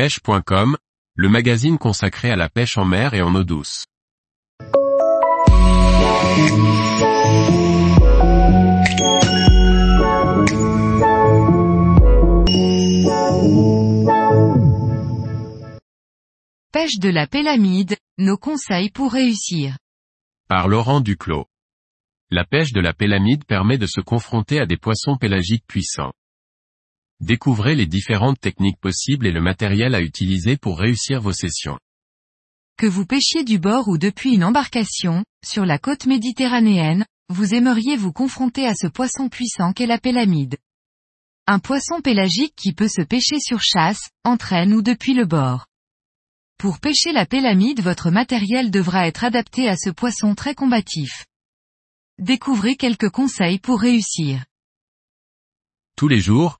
pêche.com, le magazine consacré à la pêche en mer et en eau douce. Pêche de la pélamide, nos conseils pour réussir. Par Laurent Duclos. La pêche de la pélamide permet de se confronter à des poissons pélagiques puissants. Découvrez les différentes techniques possibles et le matériel à utiliser pour réussir vos sessions. Que vous pêchiez du bord ou depuis une embarcation, sur la côte méditerranéenne, vous aimeriez vous confronter à ce poisson puissant qu'est la pélamide. Un poisson pélagique qui peut se pêcher sur chasse, entraîne ou depuis le bord. Pour pêcher la pélamide votre matériel devra être adapté à ce poisson très combatif. Découvrez quelques conseils pour réussir. Tous les jours,